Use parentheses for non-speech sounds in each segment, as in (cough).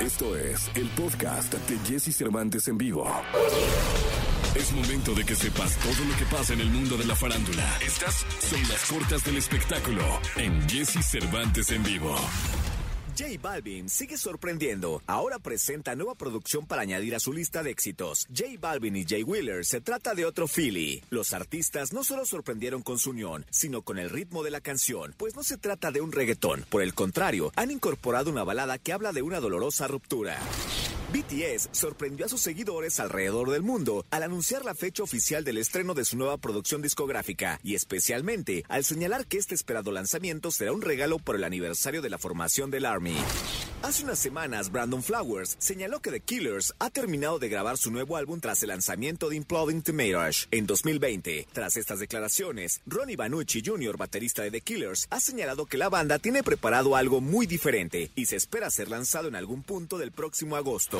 Esto es el podcast de Jesse Cervantes en vivo. Es momento de que sepas todo lo que pasa en el mundo de la farándula. Estas son las cortas del espectáculo en Jesse Cervantes en vivo. J Balvin sigue sorprendiendo. Ahora presenta nueva producción para añadir a su lista de éxitos. J Balvin y Jay Wheeler se trata de otro Philly. Los artistas no solo sorprendieron con su unión, sino con el ritmo de la canción, pues no se trata de un reggaetón. Por el contrario, han incorporado una balada que habla de una dolorosa ruptura. BTS sorprendió a sus seguidores alrededor del mundo al anunciar la fecha oficial del estreno de su nueva producción discográfica y especialmente al señalar que este esperado lanzamiento será un regalo por el aniversario de la formación del Army. Hace unas semanas, Brandon Flowers señaló que The Killers ha terminado de grabar su nuevo álbum tras el lanzamiento de Imploding Tomatoes en 2020. Tras estas declaraciones, Ronnie Banucci Jr., baterista de The Killers, ha señalado que la banda tiene preparado algo muy diferente y se espera ser lanzado en algún punto del próximo agosto.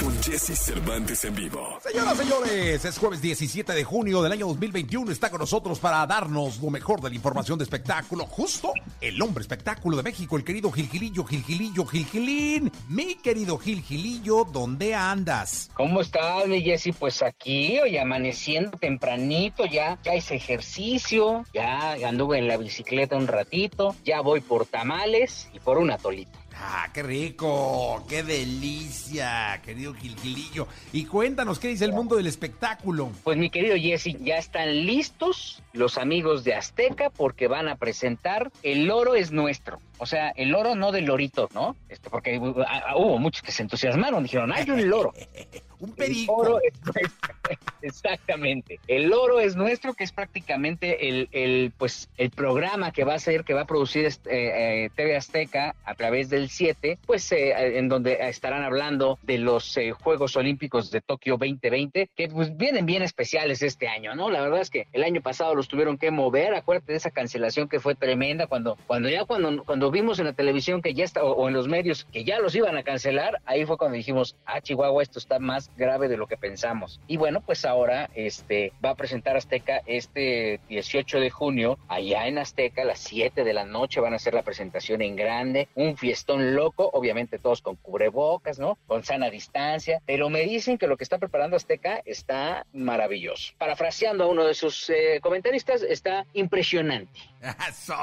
Con Jesse Cervantes en vivo. Señoras, señores, es jueves 17 de junio del año 2021. Está con nosotros para darnos lo mejor de la información de espectáculo. Justo el hombre espectáculo de México, el querido Gilgilillo, Gilgilillo, Gilgilín. Mi querido Gilgilillo, ¿dónde andas? ¿Cómo estás, mi Jessy? Pues aquí, hoy amaneciendo tempranito, ya, ya hice ejercicio, ya anduve en la bicicleta un ratito, ya voy por tamales y por una tolita. Ah, qué rico, qué delicia, querido Gilgilillo. Y cuéntanos, ¿qué dice el mundo del espectáculo? Pues mi querido Jesse, ya están listos los amigos de Azteca porque van a presentar El oro es nuestro. O sea, el oro no del lorito, ¿no? Esto porque uh, hubo muchos que se entusiasmaron, dijeron, hay un loro. (laughs) Un El perico. (laughs) es. (laughs) Exactamente. El oro es nuestro, que es prácticamente el, el, pues, el programa que va a ser, que va a producir este, eh, eh, TV Azteca a través del 7, pues eh, en donde estarán hablando de los eh, Juegos Olímpicos de Tokio 2020, que pues vienen bien especiales este año, ¿no? La verdad es que el año pasado los tuvieron que mover, acuérdate de esa cancelación que fue tremenda cuando, cuando ya cuando, cuando vimos en la televisión que ya está, o, en los medios que ya los iban a cancelar, ahí fue cuando dijimos, ah, Chihuahua, esto está más grave de lo que pensamos. Y bueno, pues ahora este va a presentar Azteca este 18 de junio, allá en Azteca, a las 7 de la noche van a hacer la presentación en grande, un fiestón loco, obviamente todos con cubrebocas, ¿no? Con sana distancia, pero me dicen que lo que está preparando Azteca está maravilloso. Parafraseando a uno de sus eh, comentaristas, está impresionante. (laughs) Eso,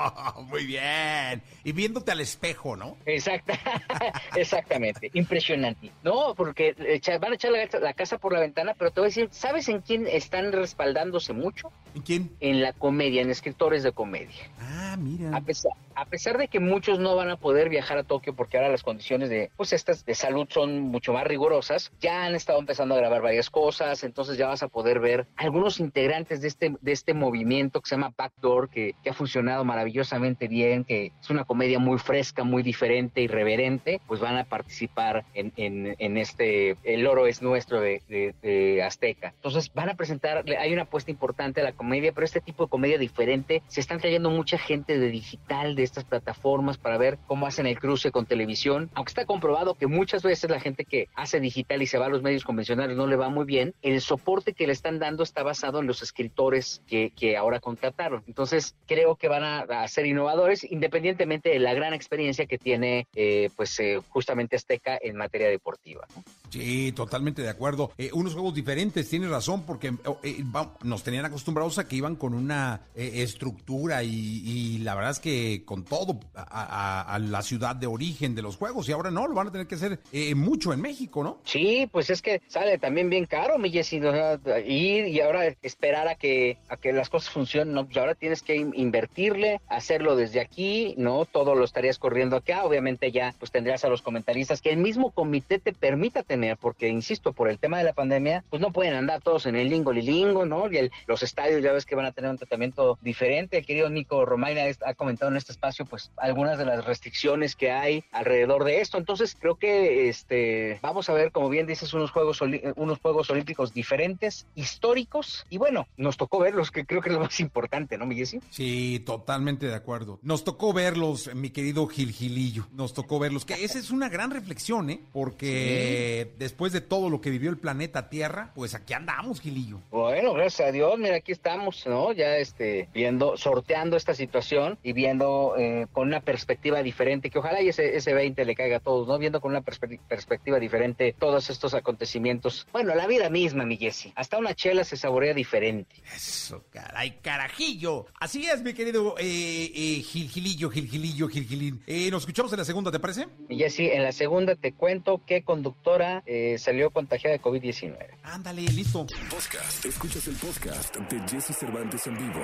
muy bien. Y viéndote al espejo, ¿no? Exacta, (laughs) exactamente, impresionante. No, porque van a echar la, la casa por la ventana, pero te voy a decir, ¿sabes en quién están respaldándose mucho? ¿Y quién? En la comedia, en escritores de comedia. Ah, mira. A pesar, a pesar de que muchos no van a poder viajar a Tokio porque ahora las condiciones de, pues estas de salud son mucho más rigurosas, ya han estado empezando a grabar varias cosas, entonces ya vas a poder ver algunos integrantes de este, de este movimiento que se llama Backdoor, que, que ha funcionado maravillosamente bien, que es una comedia muy fresca, muy diferente, irreverente, pues van a participar en, en, en este, el oro es nuestro de, de- de Azteca. Entonces van a presentar, hay una apuesta importante a la comedia, pero este tipo de comedia diferente, se están trayendo mucha gente de digital, de estas plataformas, para ver cómo hacen el cruce con televisión, aunque está comprobado que muchas veces la gente que hace digital y se va a los medios convencionales no le va muy bien, el soporte que le están dando está basado en los escritores que, que ahora contrataron. Entonces creo que van a, a ser innovadores independientemente de la gran experiencia que tiene eh, pues eh, justamente Azteca en materia deportiva. ¿no? Sí, totalmente de acuerdo. Eh, unos juegos diferentes, tienes razón, porque eh, nos tenían acostumbrados a que iban con una eh, estructura y, y la verdad es que con todo a, a- a la ciudad de origen de los juegos y ahora no, lo van a tener que hacer eh, mucho en México, ¿no? Sí, pues es que sale también bien caro, mi Jessy, o sea, ir y ahora esperar a que a que las cosas funcionen, no, pues ahora tienes que in- invertirle, hacerlo desde aquí, no, todo lo estarías corriendo acá, obviamente ya pues tendrías a los comentaristas que el mismo comité te permita tener, porque insisto, por el tema de la pandemia, pues no pueden andar todos en el lingo lilingo, ¿no? Y el- los estadios ya ves que van a tener un tratamiento diferente. El querido Nico Romaina ha comentado en este espacio pues algunas de las restricciones que hay alrededor de esto. Entonces creo que este vamos a ver, como bien dices, unos juegos oli- unos juegos olímpicos diferentes, históricos y bueno, nos tocó verlos, que creo que es lo más importante, ¿no, mi Jessy? Sí, totalmente de acuerdo. Nos tocó verlos, mi querido Gil Gilillo. Nos tocó verlos. Que esa es una gran reflexión, ¿eh? Porque eh, después de todo lo que vivió el planeta Tierra, pues aquí andamos, Gilillo. Bueno, gracias a Dios, mira, aquí estamos, ¿no? Ya este, viendo, sorteando esta situación y viendo eh, con una perspectiva diferente, que ojalá y ese, ese 20 le caiga a todos, ¿no? Viendo con una perspectiva diferente todos estos acontecimientos. Bueno, la vida misma, mi Jesse. Hasta una chela se saborea diferente. Eso, caray, carajillo. Así es, mi querido eh, eh, Gil Gilillo, Gil Gilillo, Gil Gilín. Eh, nos escuchamos en la segunda, ¿te parece? Mi Jesse, en la segunda te cuento qué conductora eh, salió contagiada de COVID-19. Ándale, listo. Podcast. Escuchas el podcast de Jesse Cervantes en vivo.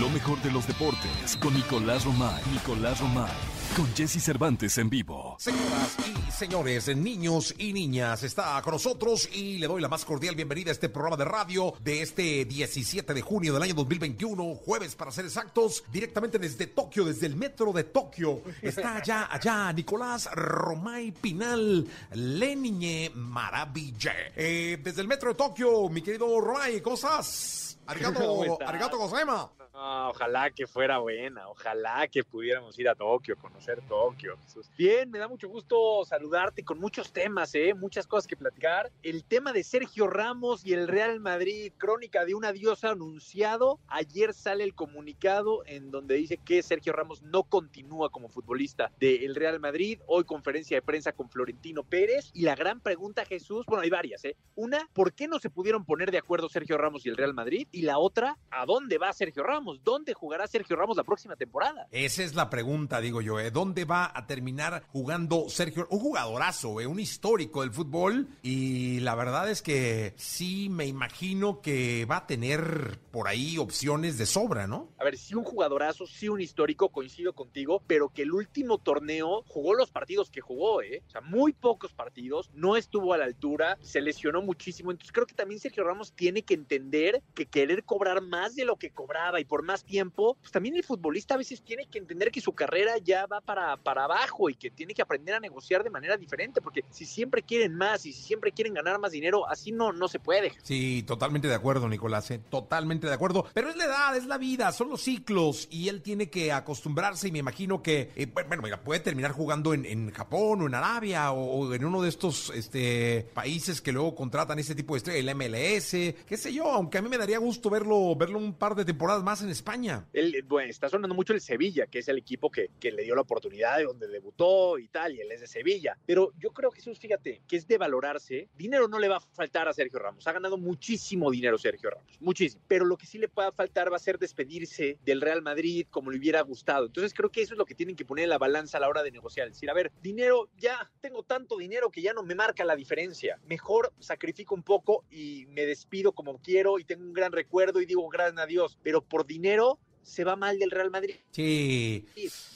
Lo mejor de los deportes con Nicolás Romay. Nicolás Romay. Con Jesse Cervantes en vivo. Señoras y señores, niños y niñas, está con nosotros y le doy la más cordial bienvenida a este programa de radio de este 17 de junio del año 2021, jueves para ser exactos, directamente desde Tokio, desde el metro de Tokio. Está allá, allá, Nicolás Romay Pinal, Leniñe Maravilla. Eh, desde el metro de Tokio, mi querido Romay, ¿cómo estás? Arigato, arigato gozema. Ojalá que fuera buena, ojalá que pudiéramos ir a Tokio, conocer Tokio. Bien, me da mucho gusto saludarte con muchos temas, ¿eh? muchas cosas que platicar. El tema de Sergio Ramos y el Real Madrid, crónica de un adiós anunciado. Ayer sale el comunicado en donde dice que Sergio Ramos no continúa como futbolista del Real Madrid. Hoy conferencia de prensa con Florentino Pérez. Y la gran pregunta, Jesús, bueno, hay varias, ¿eh? Una, ¿por qué no se pudieron poner de acuerdo Sergio Ramos y el Real Madrid? Y la otra, ¿a dónde va Sergio Ramos? ¿Dónde jugará Sergio Ramos la próxima temporada? Esa es la pregunta, digo yo. ¿eh? ¿Dónde va a terminar jugando Sergio? Un jugadorazo, ¿eh? un histórico del fútbol. Y la verdad es que sí me imagino que va a tener por ahí opciones de sobra, ¿no? A ver, sí un jugadorazo, sí un histórico, coincido contigo, pero que el último torneo jugó los partidos que jugó, ¿eh? O sea, muy pocos partidos, no estuvo a la altura, se lesionó muchísimo. Entonces creo que también Sergio Ramos tiene que entender que querer cobrar más de lo que cobraba y por más tiempo, pues también el futbolista a veces tiene que entender que su carrera ya va para, para abajo y que tiene que aprender a negociar de manera diferente, porque si siempre quieren más y si siempre quieren ganar más dinero, así no, no se puede. Sí, totalmente de acuerdo, Nicolás, ¿eh? totalmente de acuerdo. Pero es la edad, es la vida, son los ciclos y él tiene que acostumbrarse y me imagino que, eh, bueno, mira, puede terminar jugando en, en Japón o en Arabia o, o, en uno de estos este, países que luego contratan ese tipo de estrella, el MLS, qué sé yo, aunque a mí me daría gusto verlo, verlo un par de temporadas más en España. Bueno, está sonando mucho el Sevilla, que es el equipo que, que, le dio la oportunidad de donde debutó y tal, y él es de Sevilla. Pero yo creo, Jesús, fíjate, que es de valorarse. Dinero no le va a faltar a Sergio Ramos. Ha ganado muchísimo dinero Sergio Ramos, muchísimo. Pero lo que sí le puede faltar va a ser despedirse del Real Madrid como le hubiera gustado. Entonces creo que eso es lo que tienen que poner en la balanza a la hora de negociar. Es decir, a ver, dinero, ya tengo tanto dinero que ya no me marca la diferencia. Mejor sacrifico un poco y me despido como quiero y tengo un gran recuerdo y digo gracias a Dios. Pero por dinero se va mal del Real Madrid. Sí.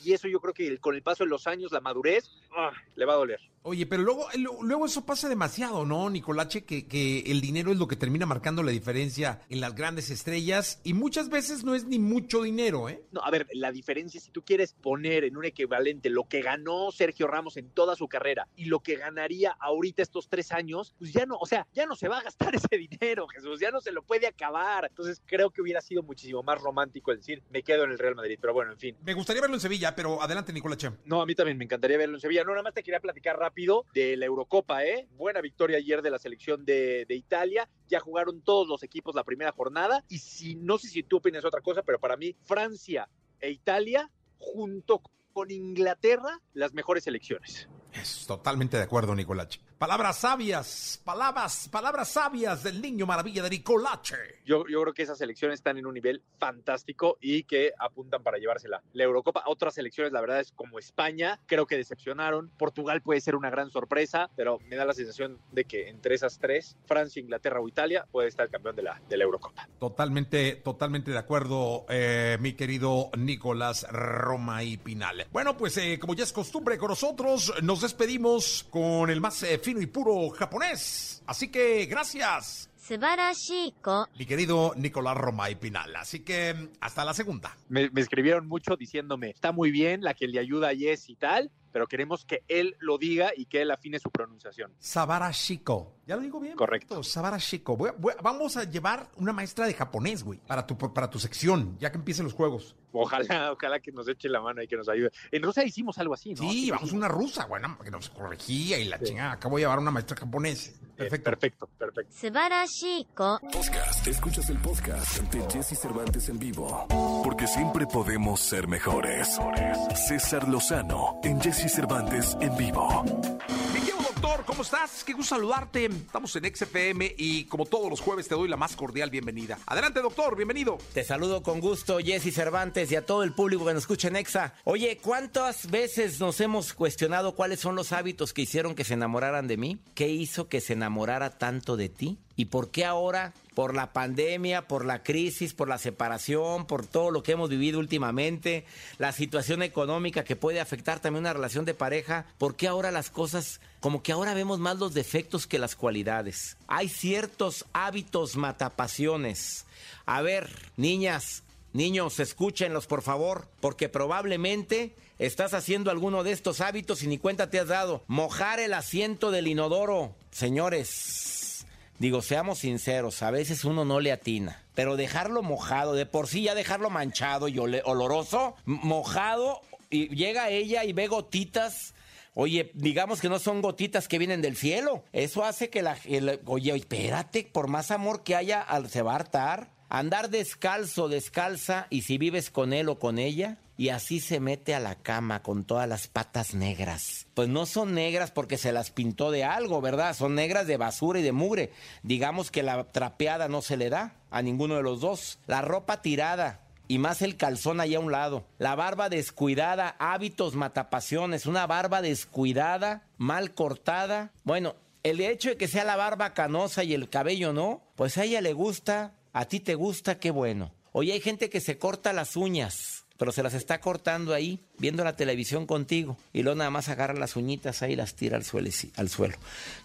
Y eso yo creo que con el paso de los años, la madurez, ¡ah! le va a doler. Oye, pero luego, luego eso pasa demasiado, ¿no, Nicolache? Que, que el dinero es lo que termina marcando la diferencia en las grandes estrellas y muchas veces no es ni mucho dinero, ¿eh? No, a ver, la diferencia, si tú quieres poner en un equivalente lo que ganó Sergio Ramos en toda su carrera y lo que ganaría ahorita estos tres años, pues ya no, o sea, ya no se va a gastar (laughs) ese dinero, Jesús, ya no se lo puede acabar. Entonces creo que hubiera sido muchísimo más romántico el decir, me quedo en el Real Madrid, pero bueno, en fin. Me gustaría verlo en Sevilla, pero adelante, Nicolache. No, a mí también me encantaría verlo en Sevilla. No, nada más te quería platicar rápido de la Eurocopa, ¿eh? Buena victoria ayer de la selección de, de, Italia. Ya jugaron todos los equipos la primera jornada. Y si no sé si tú opinas otra cosa, pero para mí, Francia e Italia, junto con Inglaterra, las mejores selecciones. Es totalmente de acuerdo, Nicolache. Palabras sabias, palabras, palabras sabias del niño maravilla de Nicolache. Yo, yo creo que esas selecciones están en un nivel fantástico y que apuntan para llevársela. La Eurocopa, otras selecciones, la verdad es como España, creo que decepcionaron. Portugal puede ser una gran sorpresa, pero me da la sensación de que entre esas tres, Francia, Inglaterra o Italia, puede estar el campeón de la, de la Eurocopa. Totalmente, totalmente de acuerdo, eh, mi querido Nicolás Roma y Pinal. Bueno, pues eh, como ya es costumbre con nosotros, nos despedimos con el más eh, y puro japonés. Así que gracias. Mi querido Nicolás Roma y Pinal. Así que hasta la segunda. Me, me, escribieron mucho diciéndome, está muy bien la que le ayuda a Yes y tal, pero queremos que él lo diga y que él afine su pronunciación. Sabarashiko. ¿Ya lo digo bien? Correcto. Sabarashiko. Voy a- voy a- vamos a llevar una maestra de japonés, güey, para tu, para tu sección, ya que empiecen los juegos. Ojalá, ojalá que nos eche la mano y que nos ayude. En Rusia hicimos algo así, ¿no? Sí, vamos una rusa, bueno, que nos corregía y la Sí. chingada. Acá voy a llevar una maestra Perfecto. Perfecto, perfecto. Sebarachico. Podcast. Escuchas el podcast de Jesse Cervantes en vivo. Porque siempre podemos ser mejores. César Lozano en Jesse Cervantes en vivo ¿cómo estás? Qué gusto saludarte. Estamos en XFM y como todos los jueves te doy la más cordial bienvenida. Adelante, doctor, bienvenido. Te saludo con gusto, Jesse Cervantes, y a todo el público que nos escucha en Exa. Oye, ¿cuántas veces nos hemos cuestionado cuáles son los hábitos que hicieron que se enamoraran de mí? ¿Qué hizo que se enamorara tanto de ti? ¿Y por qué ahora, por la pandemia, por la crisis, por la separación, por todo lo que hemos vivido últimamente, la situación económica que puede afectar también una relación de pareja, por qué ahora las cosas, como que ahora vemos más los defectos que las cualidades? Hay ciertos hábitos matapasiones. A ver, niñas, niños, escúchenlos por favor, porque probablemente estás haciendo alguno de estos hábitos y ni cuenta te has dado. Mojar el asiento del inodoro. Señores, digo, seamos sinceros, a veces uno no le atina, pero dejarlo mojado, de por sí ya dejarlo manchado y oloroso, mojado, y llega ella y ve gotitas. Oye, digamos que no son gotitas que vienen del cielo. Eso hace que la... el- oye, espérate, por más amor que haya, se va a hartar. Andar descalzo, descalza, y si vives con él o con ella, y así se mete a la cama con todas las patas negras. Pues no son negras porque se las pintó de algo, ¿verdad? Son negras de basura y de mugre. Digamos que la trapeada no se le da a ninguno de los dos. La ropa tirada, y más el calzón ahí a un lado. La barba descuidada, hábitos matapasiones, una barba descuidada, mal cortada. Bueno, el hecho de que sea la barba canosa y el cabello no, pues a ella le gusta, a ti te gusta, qué bueno. Oye, hay gente que se corta las uñas, pero se las está cortando ahí, viendo la televisión contigo. Y luego nada más agarra las uñitas ahí y las tira al suelo. Al suelo.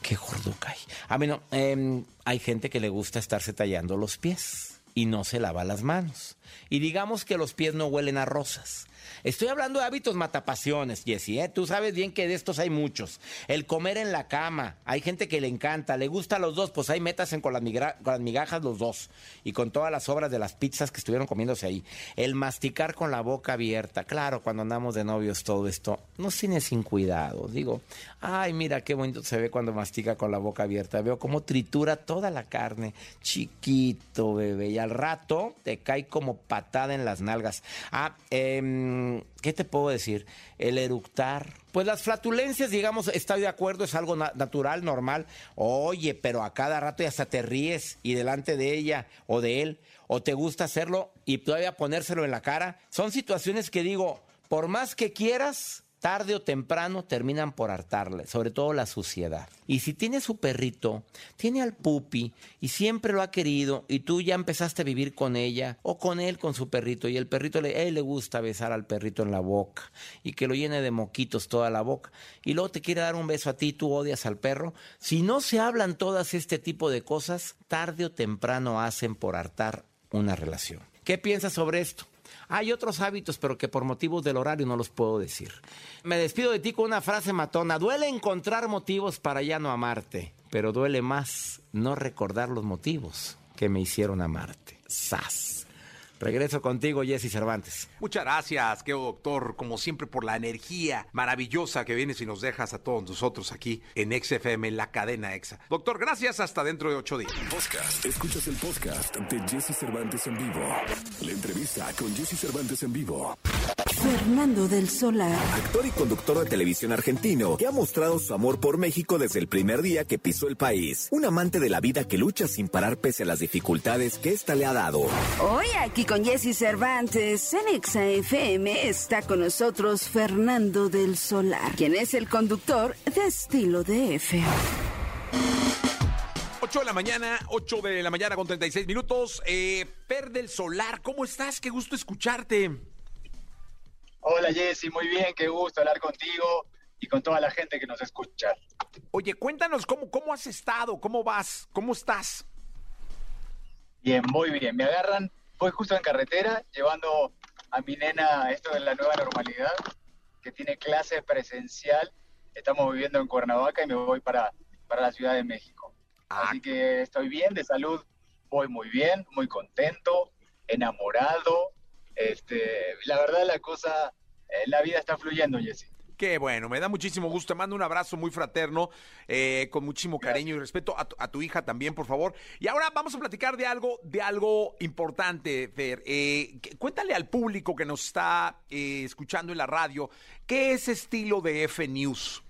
Qué gordo cae. Ah, bueno, em, hay gente que le gusta estarse tallando los pies y no se lava las manos. Y digamos que los pies no huelen a rosas. Estoy hablando de hábitos matapasiones, Jesse, ¿eh? Tú sabes bien que de estos hay muchos. El comer en la cama. Hay gente que le encanta, le gusta a los dos, pues ahí métasen con las, con las migajas los dos. Y con todas las obras de las pizzas que estuvieron comiéndose ahí. El masticar con la boca abierta. Claro, cuando andamos de novios todo esto, no tiene sin cuidado. Digo, ay, mira qué bonito se ve cuando mastica con la boca abierta. Veo cómo tritura toda la carne. Chiquito, bebé. Y al rato te cae como patada en las nalgas. Ah, em, ¿qué te puedo decir? El eructar. Pues las flatulencias, digamos, estoy de acuerdo, es algo na- natural, normal. Oye, pero a cada rato y hasta te ríes y delante de ella o de él, o te gusta hacerlo y todavía ponérselo en la cara. Son situaciones que digo, por más que quieras, tarde o temprano terminan por hartarle, sobre todo la suciedad. Y si tiene su perrito, tiene al pupi y siempre lo ha querido y tú ya empezaste a vivir con ella o con él con su perrito y el perrito le, él le gusta besar al perrito en la boca y que lo llene de moquitos toda la boca y luego te quiere dar un beso a ti, tú odias al perro. Si no se hablan todas este tipo de cosas, tarde o temprano hacen por hartar una relación. ¿Qué piensas sobre esto? Hay otros hábitos, pero que por motivos del horario no los puedo decir. Me despido de ti con una frase matona. Duele encontrar motivos para ya no amarte, pero duele más no recordar los motivos que me hicieron amarte. ¡Sas! Regreso contigo, Jesse Cervantes. Muchas gracias, querido doctor, como siempre, por la energía maravillosa que vienes y nos dejas a todos nosotros aquí en XFM, en la cadena EXA. Doctor, gracias, hasta dentro de ocho días. Podcast. Escuchas el podcast de Jesse Cervantes en vivo. La entrevista con Jesse Cervantes en vivo. Fernando del Solar. Actor y conductor de televisión argentino que ha mostrado su amor por México desde el primer día que pisó el país. Un amante de la vida que lucha sin parar pese a las dificultades que ésta le ha dado. Hoy aquí con Jesse Cervantes en Exa FM está con nosotros Fernando del Solar, quien es el conductor de Estilo DF. 8 de la mañana, 8 de la mañana con 36 minutos. Eh, per del Solar, ¿cómo estás? Qué gusto escucharte. Hola Jessy, muy bien, qué gusto hablar contigo y con toda la gente que nos escucha. Oye, cuéntanos cómo, cómo has estado, cómo vas, cómo estás. Bien, muy bien. Me agarran, voy justo en carretera, llevando a mi nena esto de la nueva normalidad. que tiene clase presencial. Estamos viviendo en Cuernavaca y me voy para, para la Ciudad de México. Ah. Así que estoy bien de salud, voy muy bien, muy contento, enamorado. Este, la verdad la cosa, eh, la vida está fluyendo, Jesse. Qué bueno, me da muchísimo gusto. Te mando un abrazo muy fraterno, eh, con muchísimo cariño y respeto a tu, a tu hija también, por favor. Y ahora vamos a platicar de algo, de algo importante, Fer. Eh, cuéntale al público que nos está eh, escuchando en la radio, ¿qué es estilo de F News?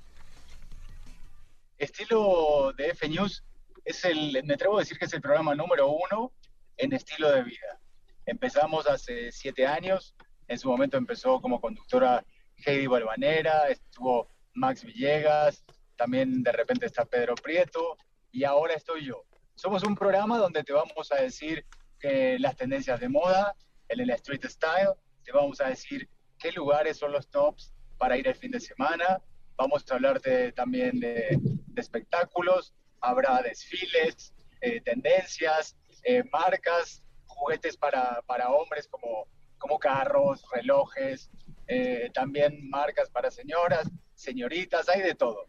Estilo de F News es el, me atrevo a decir que es el programa número uno en estilo de vida. Empezamos hace siete años, en su momento empezó como conductora Heidi Balvanera, estuvo Max Villegas, también de repente está Pedro Prieto y ahora estoy yo. Somos un programa donde te vamos a decir que las tendencias de moda, en el street style, te vamos a decir qué lugares son los tops para ir el fin de semana, vamos a hablarte también de, de espectáculos, habrá desfiles, eh, tendencias, eh, marcas, juguetes para, para hombres como, como carros, relojes, eh, también marcas para señoras, señoritas, hay de todo.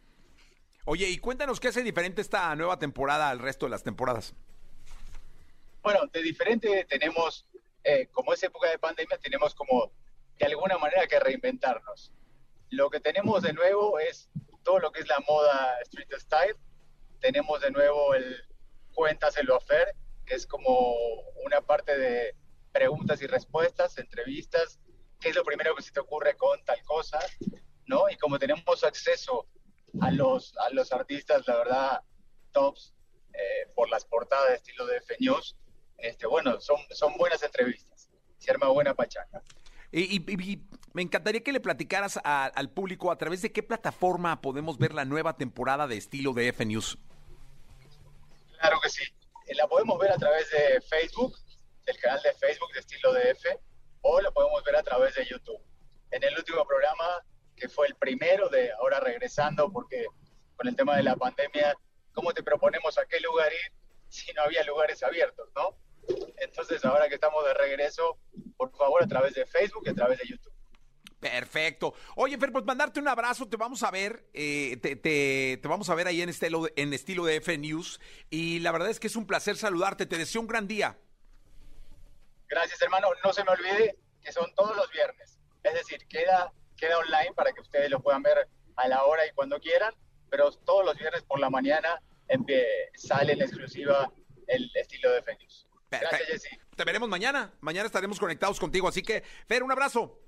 Oye, y cuéntanos qué hace diferente esta nueva temporada al resto de las temporadas. Bueno, de diferente tenemos, eh, como es época de pandemia, tenemos como de alguna manera que reinventarnos. Lo que tenemos de nuevo es todo lo que es la moda street style. Tenemos de nuevo el Cuéntaselo a Fer, que es como una parte de preguntas y respuestas, entrevistas, qué es lo primero que se te ocurre con tal cosa, ¿no? Y como tenemos acceso a los, a los artistas, la verdad, tops, eh, por las portadas de estilo de F News, este, bueno, son, son buenas entrevistas, se arma buena pachanga. Y, y- y me encantaría que le platicaras a- al público a través de qué plataforma podemos ver la nueva temporada de estilo de F News. Claro que sí. Eh, La podemos ver a través de Facebook, del canal de Facebook de Estilo DF, o la podemos ver a través de YouTube. En el último programa, que fue el primero de ahora regresando, porque con el tema de la pandemia, ¿cómo te proponemos a qué lugar ir si no había lugares abiertos, no? Entonces, ahora que estamos de regreso, por favor, a través de Facebook y a través de YouTube. Perfecto. Oye, Fer, pues mandarte un abrazo, te vamos a ver, eh, te, vamos a ver ahí en estilo, en estilo de F News. Y la verdad es que es un placer saludarte, te deseo un gran día. Gracias, hermano. No se me olvide que son todos los viernes. Es decir, queda, queda online para que ustedes lo puedan ver a la hora y cuando quieran, pero todos los viernes por la mañana sale en exclusiva el estilo de Fenius. Gracias. Jesse. Te veremos mañana, mañana estaremos conectados contigo, así que, Fer, un abrazo.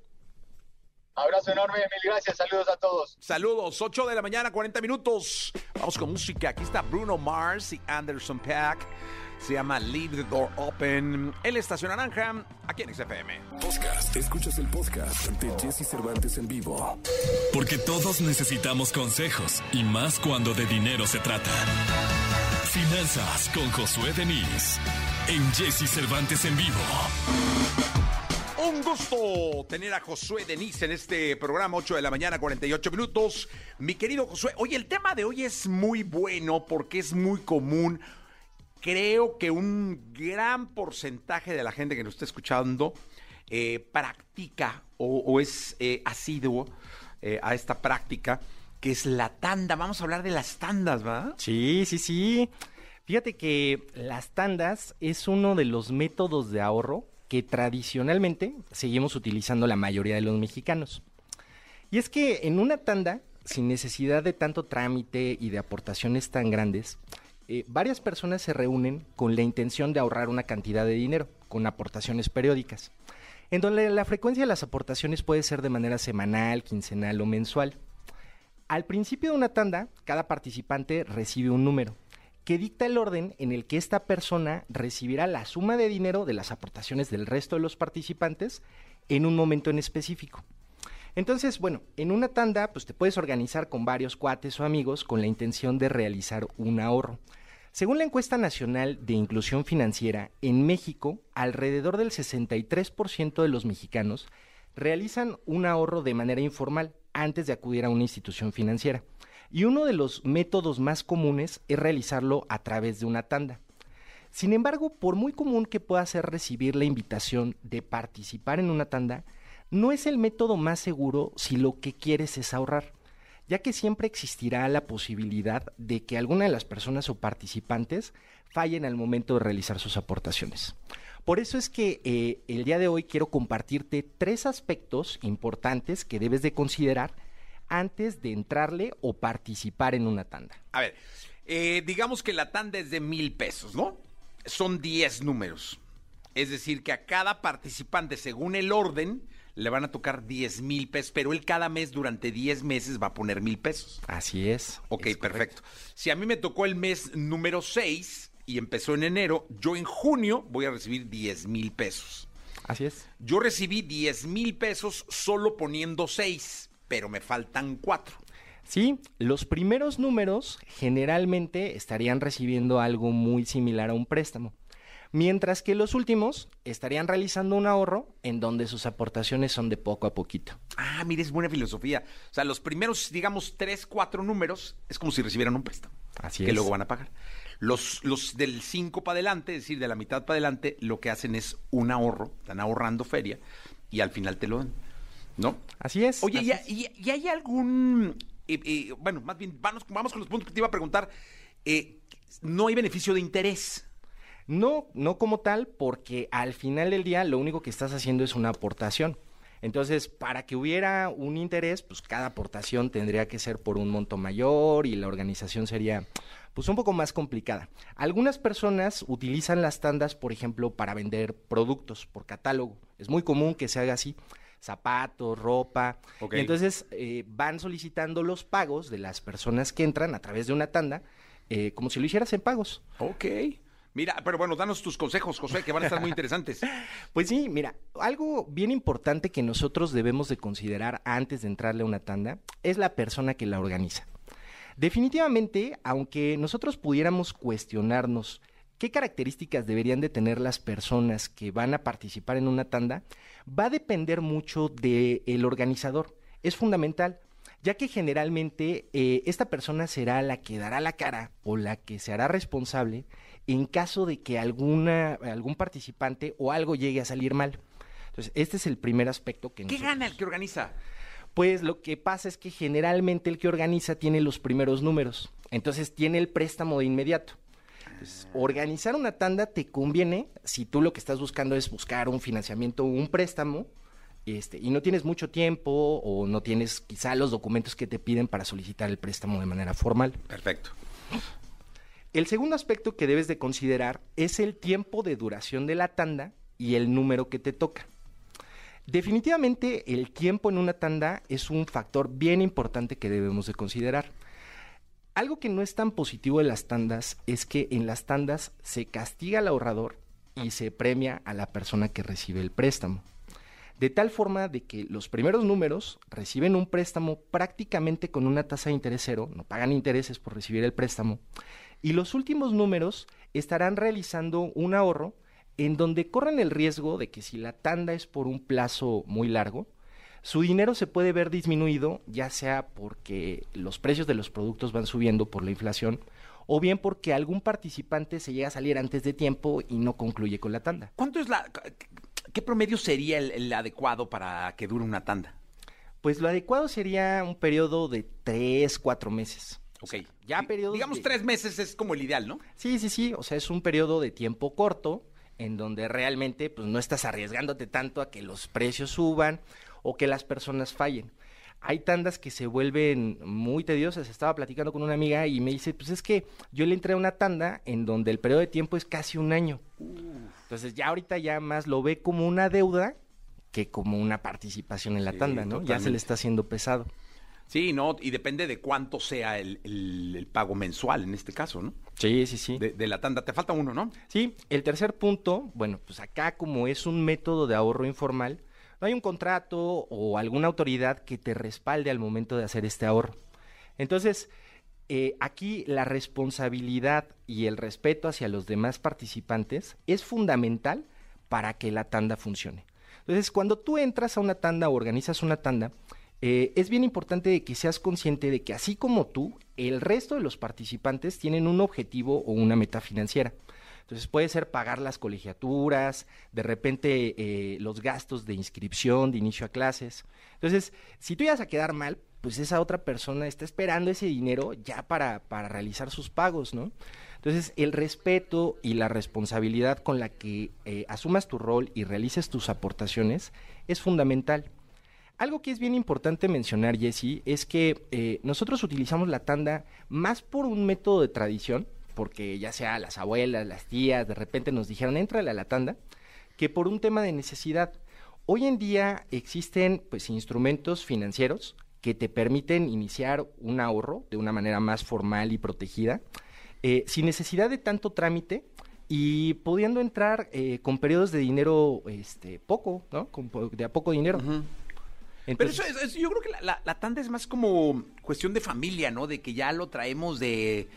Abrazo enorme, mil gracias. Saludos a todos. Saludos, 8 de la mañana, 40 minutos. Vamos con música. Aquí está Bruno Mars y Anderson Pack. Se llama Leave the Door Open. El Estación Naranja, aquí en XFM. Podcast. Escuchas el podcast de Jesse Cervantes en vivo. Porque todos necesitamos consejos y más cuando de dinero se trata. Finanzas con Josué Denis en Jesse Cervantes en vivo. Un gusto tener a Josué Denis en este programa, 8 de la mañana, 48 minutos. Mi querido Josué, oye, el tema de hoy es muy bueno porque es muy común. Creo que un gran porcentaje de la gente que nos está escuchando eh, practica o, es eh, asiduo eh, a esta práctica, que es la tanda. Vamos a hablar de las tandas, ¿va? Sí, sí, sí. Fíjate que las tandas es uno de los métodos de ahorro que tradicionalmente seguimos utilizando la mayoría de los mexicanos. Y es que en una tanda, sin necesidad de tanto trámite y de aportaciones tan grandes, eh, varias personas se reúnen con la intención de ahorrar una cantidad de dinero, con aportaciones periódicas, en donde la frecuencia de las aportaciones puede ser de manera semanal, quincenal o mensual. Al principio de una tanda, cada participante recibe un número que dicta el orden en el que esta persona recibirá la suma de dinero de las aportaciones del resto de los participantes en un momento en específico. Entonces, bueno, en una tanda, pues te puedes organizar con varios cuates o amigos con la intención de realizar un ahorro. Según la encuesta nacional de inclusión financiera, en México, alrededor del 63% de los mexicanos realizan un ahorro de manera informal antes de acudir a una institución financiera. Y uno de los métodos más comunes es realizarlo a través de una tanda. Sin embargo, por muy común que pueda ser recibir la invitación de participar en una tanda, no es el método más seguro si lo que quieres es ahorrar, ya que siempre existirá la posibilidad de que alguna de las personas o participantes fallen al momento de realizar sus aportaciones. Por eso es que eh, el día de hoy quiero compartirte tres aspectos importantes que debes de considerar antes de entrarle o participar en una tanda. A ver, eh, digamos que la tanda es de mil pesos, ¿no? Son 10 números. Es decir, que a cada participante, según el orden, le van a tocar 10 mil pesos, pero él cada mes durante 10 meses va a poner mil pesos. Así es. Ok, es perfecto. Si a mí me tocó el mes número 6 y empezó en enero, yo en junio voy a recibir 10 mil pesos. Así es. Yo recibí 10 mil pesos solo poniendo 6 pero me faltan cuatro. Sí, los primeros números generalmente estarían recibiendo algo muy similar a un préstamo, mientras que los últimos estarían realizando un ahorro en donde sus aportaciones son de poco a poquito. Ah, mire, es buena filosofía. O sea, los primeros, digamos, tres, cuatro números es como si recibieran un préstamo. Así que es. luego van a pagar. Los, los del 5 para adelante, es decir, de la mitad para adelante, lo que hacen es un ahorro, están ahorrando feria y al final te lo dan. ¿No? Así es. Oye, así ¿y, es. y- y hay algún... eh, eh, bueno, más bien, vamos, vamos con los puntos que te iba a preguntar. Eh, no hay beneficio de interés. No, no como tal, porque al final del día lo único que estás haciendo es una aportación. Entonces, para que hubiera un interés, pues cada aportación tendría que ser por un monto mayor y la organización sería pues un poco más complicada. Algunas personas utilizan las tandas, por ejemplo, para vender productos por catálogo. Es muy común que se haga así zapatos, ropa. Y entonces eh, van solicitando los pagos de las personas que entran a través de una tanda, eh, como si lo hicieras en pagos. Ok. Mira, pero bueno, danos tus consejos, José, que van a estar muy interesantes. (laughs) Pues sí, mira, algo bien importante que nosotros debemos de considerar antes de entrarle a una tanda es la persona que la organiza. Definitivamente, aunque nosotros pudiéramos cuestionarnos qué características deberían de tener las personas que van a participar en una tanda, va a depender mucho del organizador. Es fundamental, ya que generalmente eh, esta persona será la que dará la cara o la que se hará responsable en caso de que alguna, algún participante o algo llegue a salir mal. Entonces, este es el primer aspecto que ¿Qué nosotros- gana el que organiza? pues lo que pasa es que generalmente el que organiza tiene los primeros números, entonces tiene el préstamo de inmediato. Entonces, organizar una tanda te conviene si tú lo que estás buscando es buscar un financiamiento o un préstamo este, y no tienes mucho tiempo o no tienes quizá los documentos que te piden para solicitar el préstamo de manera formal. Perfecto. El segundo aspecto que debes de considerar es el tiempo de duración de la tanda y el número que te toca. Definitivamente el tiempo en una tanda es un factor bien importante que debemos de considerar. Algo que no es tan positivo de las tandas es que en las tandas se castiga al ahorrador y se premia a la persona que recibe el préstamo. De tal forma de que los primeros números reciben un préstamo prácticamente con una tasa de interés cero, no pagan intereses por recibir el préstamo, y los últimos números estarán realizando un ahorro en donde corren el riesgo de que si la tanda es por un plazo muy largo, su dinero se puede ver disminuido, ya sea porque los precios de los productos van subiendo por la inflación, o bien porque algún participante se llega a salir antes de tiempo y no concluye con la tanda. ¿Cuánto es la... ¿Qué promedio sería el, el adecuado para que dure una tanda? Pues lo adecuado sería un periodo de tres, cuatro meses. Ok. Ya periodos Digamos de- tres meses es como el ideal, ¿no? Sí, sí, sí, o sea, es un periodo de tiempo corto en donde realmente pues no estás arriesgándote tanto a que los precios suban o que las personas fallen. Hay tandas que se vuelven muy tediosas. Estaba platicando con una amiga y me dice, pues es que yo le entré a una tanda en donde el periodo de tiempo es casi un año. Entonces ya ahorita ya más lo ve como una deuda que como una participación en la Sí, tanda, ¿no? Ya se le está haciendo pesado. Sí, no, y depende de cuánto sea el, el- el pago mensual en este caso, ¿no? Sí, sí, sí. De, de la tanda. Te falta uno, ¿no? Sí, el tercer punto, bueno, pues acá como es un método de ahorro informal, no hay un contrato o alguna autoridad que te respalde al momento de hacer este ahorro. Entonces, eh, aquí la responsabilidad y el respeto hacia los demás participantes es fundamental para que la tanda funcione. Entonces, cuando tú entras a una tanda o organizas una tanda, eh, es bien importante que seas consciente de que así como tú, el resto de los participantes tienen un objetivo o una meta financiera. Entonces puede ser pagar las colegiaturas, de repente eh, los gastos de inscripción, de inicio a clases. Entonces, si tú ibas a quedar mal, pues esa otra persona está esperando ese dinero ya para, para realizar sus pagos, ¿no? Entonces, el respeto y la responsabilidad con la que eh, asumas tu rol y realices tus aportaciones es fundamental. Algo que es bien importante mencionar, Jesse, es que eh, nosotros utilizamos la tanda más por un método de tradición, porque ya sea las abuelas, las tías, de repente nos dijeron, entrale a la tanda, que por un tema de necesidad. Hoy en día existen pues instrumentos financieros que te permiten iniciar un ahorro de una manera más formal y protegida, eh, sin necesidad de tanto trámite y pudiendo entrar eh, con periodos de dinero este, poco, ¿no? de a poco dinero. Pero eso es, yo creo que la, la, tanda es más como cuestión de familia, ¿no? De que ya lo traemos de,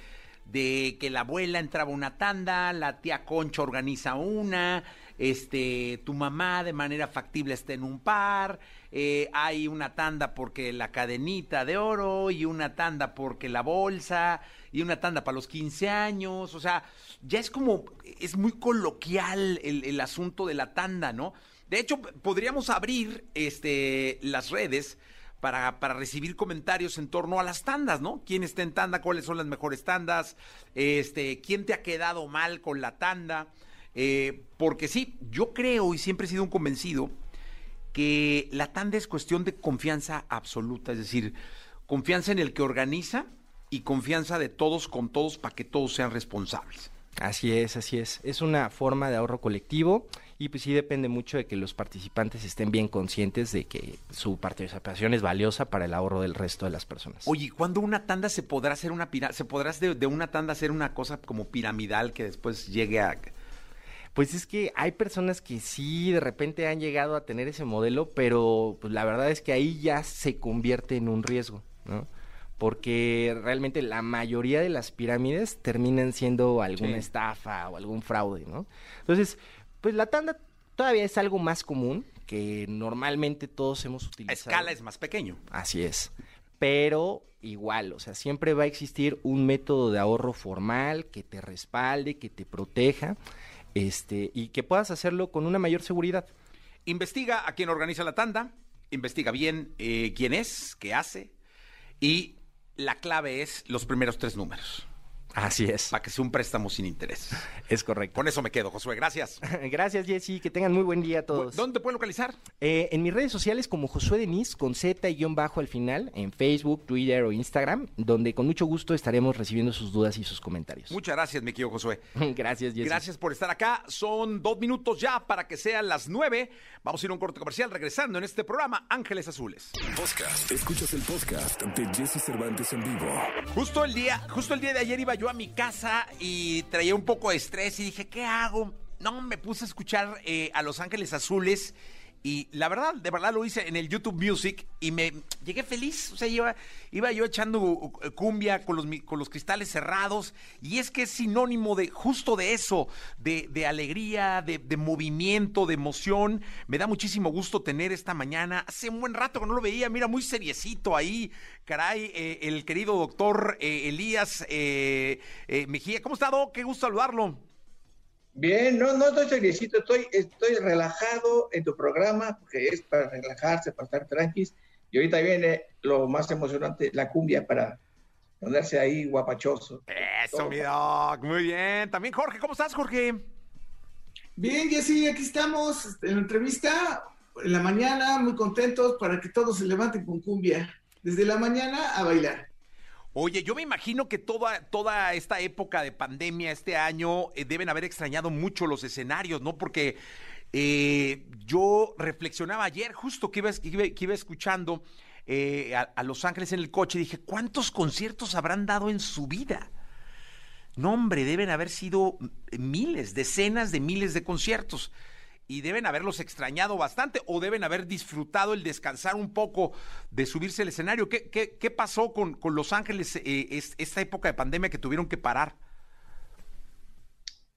de que la abuela entraba una tanda, la tía Concha organiza una, este, tu mamá de manera factible está en un par, eh, hay una tanda porque la cadenita de oro y una tanda porque la bolsa y una tanda para los 15 años, o sea, ya es como, es muy coloquial el, el asunto de la tanda, ¿no? De hecho, podríamos abrir este, las redes para, para, recibir comentarios en torno a las tandas, ¿no? ¿Quién está en tanda? ¿Cuáles son las mejores tandas? Este, ¿Quién te ha quedado mal con la tanda? Eh, porque sí, yo creo y siempre he sido un convencido que la tanda es cuestión de confianza absoluta, es decir, confianza en el que organiza y confianza de todos con todos para que todos sean responsables. Así es, así es. Es una forma de ahorro colectivo y pues sí depende mucho de que los participantes estén bien conscientes de que su participación es valiosa para el ahorro del resto de las personas. Oye, ¿cuándo una tanda se podrá hacer una se podrá de, de, una tanda hacer una cosa como piramidal que después llegue a pues es que hay personas que sí de repente han llegado a tener ese modelo, pero pues la verdad es que ahí ya se convierte en un riesgo, ¿no? porque realmente la mayoría de las pirámides terminan siendo alguna estafa o algún fraude, ¿no? Entonces, pues la tanda todavía es algo más común que normalmente todos hemos utilizado. A escala es más pequeño. Así es. Pero igual, o sea, siempre va a existir un método de ahorro formal que te respalde, que te proteja, este, y que puedas hacerlo con una mayor seguridad. Investiga a quien organiza la tanda, investiga bien eh, quién es, qué hace, y la clave es los primeros tres números. Así es. Para que sea un préstamo sin interés. Es correcto. Con eso me quedo, Josué. Gracias. (laughs) Gracias, Jessy. Que tengan muy buen día a todos. ¿Dónde te pueden localizar? Eh, en mis redes sociales como Josué Denis, con Z y guion bajo al final, en Facebook, Twitter o Instagram, donde con mucho gusto estaremos recibiendo sus dudas y sus comentarios. Muchas gracias, mi querido Josué. (laughs) gracias, Jessy. Gracias por estar acá. Son dos minutos ya para que sean las nueve. Vamos a ir a un corte comercial regresando en este programa Ángeles Azules. Podcast. Escuchas el podcast de Jesse Cervantes en vivo. Justo el día, justo el día de ayer iba yo a mi casa y traía un poco de estrés y dije, ¿qué hago? No, me puse a escuchar eh, a Los Ángeles Azules y la verdad, de verdad lo hice en el YouTube Music y me llegué feliz. O sea, iba, iba yo echando cumbia con los, con los cristales cerrados. Y es que es sinónimo de justo de eso, de, de alegría, de, de, movimiento, de emoción. Me da muchísimo gusto tener esta mañana. Hace un buen rato que no lo veía, mira, muy seriecito ahí. Caray, eh, el querido doctor eh, Elías eh, Mejía. ¿Cómo está, Doc? Qué gusto saludarlo. Bien, no, no estoy seriecito, estoy, estoy relajado en tu programa, porque es para relajarse, para estar tranquilos. Y ahorita viene lo más emocionante, la cumbia para ponerse ahí guapachoso. Eso, mi doc, muy bien. También Jorge, ¿cómo estás, Jorge? Bien, Jessy, aquí estamos en la entrevista en la mañana, muy contentos para que todos se levanten con cumbia. Desde la mañana a bailar. Oye, yo me imagino que toda, toda esta época de pandemia, este año, eh, deben haber extrañado mucho los escenarios, ¿no? Porque eh, yo reflexionaba ayer, justo que iba, que iba, escuchando eh, a, Los Ángeles en el coche, dije, ¿cuántos conciertos habrán dado en su vida? No, hombre, deben haber sido miles, decenas de miles de conciertos y deben haberlos extrañado bastante o deben haber disfrutado el descansar un poco de subirse al escenario. ¿Qué, qué, pasó con, con, Los Ángeles eh, esta época de pandemia que tuvieron que parar?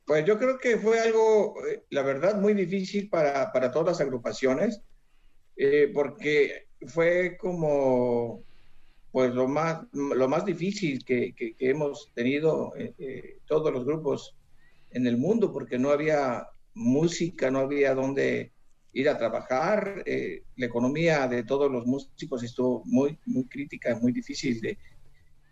Pues yo creo que fue algo, eh, la verdad, muy difícil para, para todas las agrupaciones, eh, porque fue como pues lo más, lo más difícil que, hemos tenido todos los grupos en el mundo porque no había música, no había dónde ir a trabajar. Eh, la economía de todos los músicos estuvo muy, muy crítica, muy difícil de,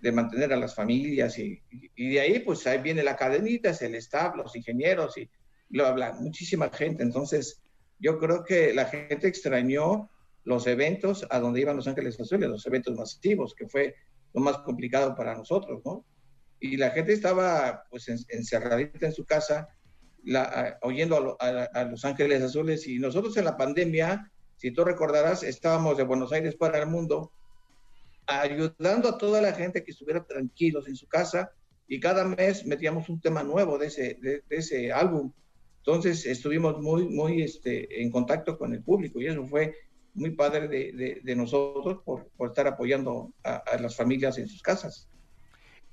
de mantener a las familias y, y, de ahí pues ahí viene la cadenita, es el staff, los ingenieros y lo habla muchísima gente. Entonces yo creo que la gente extrañó los eventos a donde iban Los Ángeles Azules, los eventos masivos, que fue lo más complicado para nosotros, ¿no? Y la gente estaba pues encerradita en su casa, la, oyendo a, Los Ángeles Azules y nosotros en la pandemia, si tú recordarás, estábamos de Buenos Aires para el mundo ayudando a toda la gente que estuviera tranquilos en su casa y cada mes metíamos un tema nuevo de ese, de, ese álbum. Entonces estuvimos muy, muy este, en contacto con el público y eso fue muy padre de, de, nosotros por, por, estar apoyando a, a, las familias en sus casas.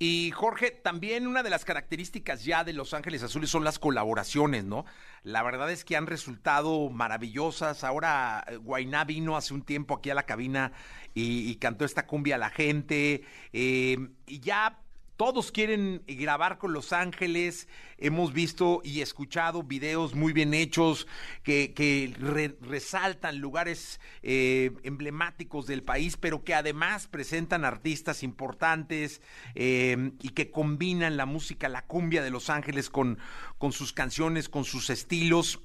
Y Jorge, también una de las características ya de Los Ángeles Azules son las colaboraciones, ¿no? La verdad es que han resultado maravillosas. Ahora eh, Guainá vino hace un tiempo aquí a la cabina y, cantó esta cumbia a la gente. Eh, y ya todos quieren grabar con Los Ángeles. Hemos visto y escuchado videos muy bien hechos que, resaltan lugares eh, emblemáticos del país, pero que además presentan artistas importantes eh, y que combinan la música, la cumbia de Los Ángeles con, con sus canciones, con sus estilos.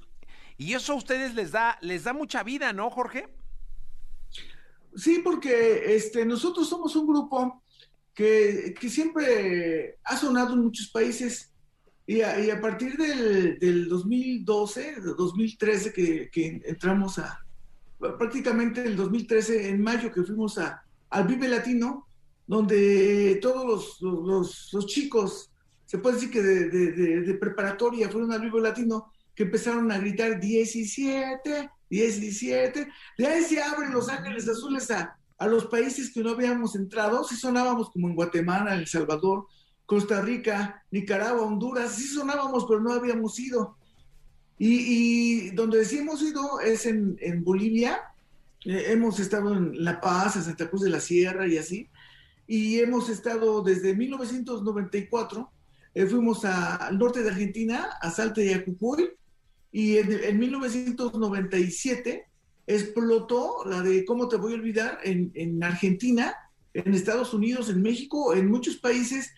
Y eso a ustedes les da, les da mucha vida, ¿no, Jorge? Sí, porque este, nosotros somos un grupo que, siempre ha sonado en muchos países. Y a, partir del, del, 2012, 2013 que, que, entramos a, prácticamente el 2013, en mayo que fuimos a, al Vive Latino, donde todos los, los, chicos, se puede decir que de, de, preparatoria fueron al Vive Latino, que empezaron a gritar 17, 17, de ahí se abren los ángeles azules a, a los países que no habíamos entrado, sí sonábamos como en Guatemala, El Salvador, Costa Rica, Nicaragua, Honduras, sí sonábamos, pero no habíamos ido. Y, donde sí hemos ido es en, Bolivia, eh, hemos estado en La Paz, en Santa Cruz de la Sierra y así, y hemos estado desde 1994, eh, fuimos al norte de Argentina, a Salta y a Jujuy, y en, en 1997 explotó la de cómo te voy a olvidar en, Argentina, en Estados Unidos, en México, en muchos países,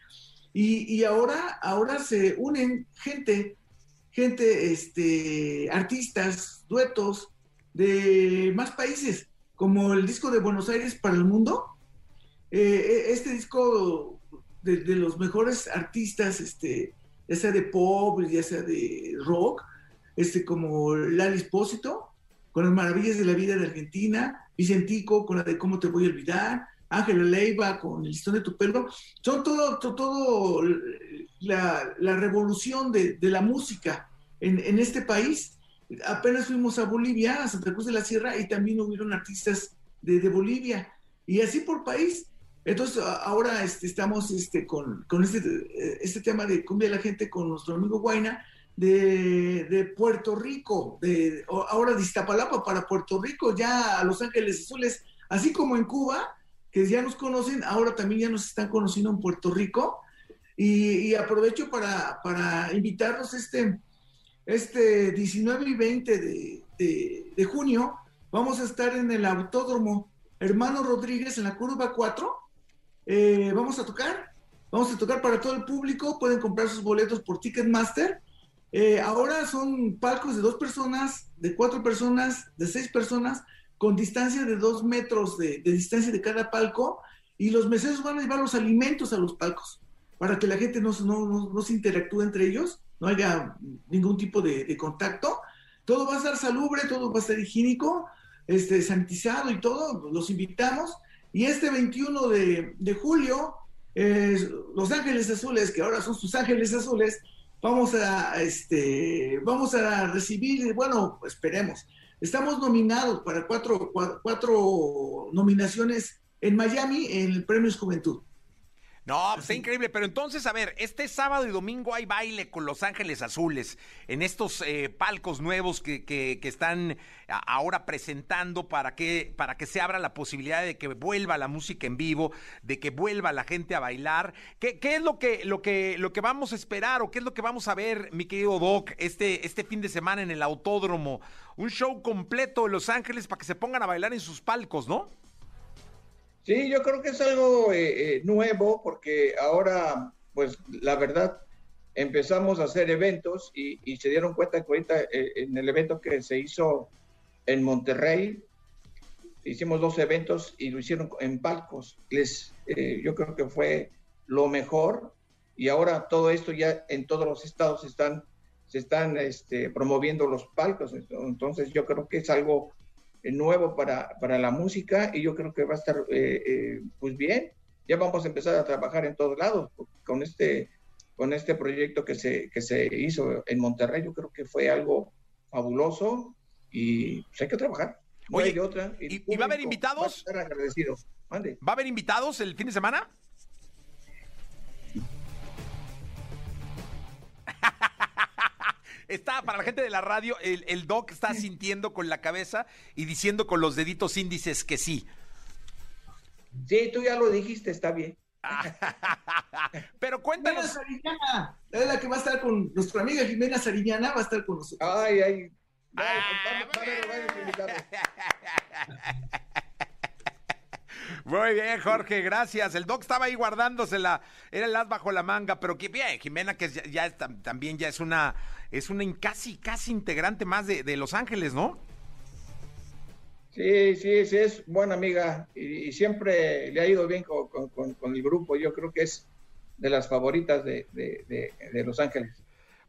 y, ahora, ahora se unen gente, gente, este, artistas, duetos de más países, como el disco de Buenos Aires para el mundo. Eh, e, este disco de, los mejores artistas, este, ya sea de pop, ya sea de rock, este, como Lali Espósito, con las maravillas de la vida de Argentina, Vicentico con la de cómo te voy a olvidar, Ángela Leiva con el listón de tu pelo, son todo, todo, la, revolución de, la música en, este país. Apenas fuimos a Bolivia, a Santa Cruz de la Sierra, y también hubieron artistas de, Bolivia, y así por país. Entonces, ahora este, estamos este, con, este, este tema de cumbia de la gente con nuestro amigo Guaina, de, Puerto Rico, de, ahora de Iztapalapa para Puerto Rico, ya a Los Ángeles Azules, así como en Cuba, que ya nos conocen, ahora también ya nos están conociendo en Puerto Rico. Y, aprovecho para, para, invitarlos este, este 19 y 20 de, de, junio. Vamos a estar en el Autódromo Hermano Rodríguez en la curva 4. Eh, vamos a tocar, vamos a tocar para todo el público. Pueden comprar sus boletos por Ticketmaster eh, ahora son palcos de dos personas, de cuatro personas, de seis personas, con distancia de dos metros de, distancia de cada palco, y los meseros van a llevar los alimentos a los palcos para que la gente no, no, se interactúe entre ellos, no haya ningún tipo de, contacto. Todo va a estar salubre, todo va a estar higiénico, este, sanitizado y todo. Los invitamos. Y este 21 de, julio, Los Ángeles Azules, que ahora son sus Ángeles Azules, vamos a, este, vamos a recibir, bueno, esperemos. Estamos nominados para cuatro, cuatro, nominaciones en Miami en el Premios Juventud. No, pues, está increíble, pero entonces, a ver, este sábado y domingo hay baile con Los Ángeles Azules en estos eh, palcos nuevos que, que, que están ahora presentando para que, para que se abra la posibilidad de que vuelva la música en vivo, de que vuelva la gente a bailar. ¿Qué, qué es lo que, lo, que, lo que vamos a esperar o qué es lo que vamos a ver, mi querido Doc, este, este fin de semana en el autódromo? Un show completo de Los Ángeles para que se pongan a bailar en sus palcos, ¿no? Sí, yo creo que es algo eh, eh, nuevo porque ahora, pues la verdad, empezamos a hacer eventos y, se dieron cuenta que eh, en el evento que se hizo en Monterrey, hicimos dos eventos y lo hicieron en palcos. Les, yo creo que fue lo mejor y ahora todo esto ya en todos los estados están, se están este, promoviendo los palcos. Entonces yo creo que es algo eh, nuevo para, para la música y yo creo que va a estar eh, eh, pues bien. Ya vamos a empezar a trabajar en todos lados con este, con este proyecto que se, que se hizo en Monterrey. Yo creo que fue algo fabuloso y pues hay que trabajar. Oye, otra. ¿y, va a haber invitados? Va a, agradecido. ¿Va a haber invitados el fin de semana? Está, para la gente de la radio, el, doc está sintiendo con la cabeza y diciendo con los deditos índices que sí. Sí, tú ya lo dijiste, está bien. (laughs) Pero cuéntanos. Sariñana, es la que va a estar con nuestra amiga Jimena Sariñana, va a estar con nosotros. Ay, ay. (laughs) Muy bien, Jorge, gracias. El doc estaba ahí guardándosela, era el as bajo la manga, pero que bien, Jimena, que ya, también ya es una es una casi, casi integrante más de, Los Ángeles, ¿no? Sí, sí, sí, es buena amiga y, siempre le ha ido bien con, el grupo. Yo creo que es de las favoritas de, Los Ángeles.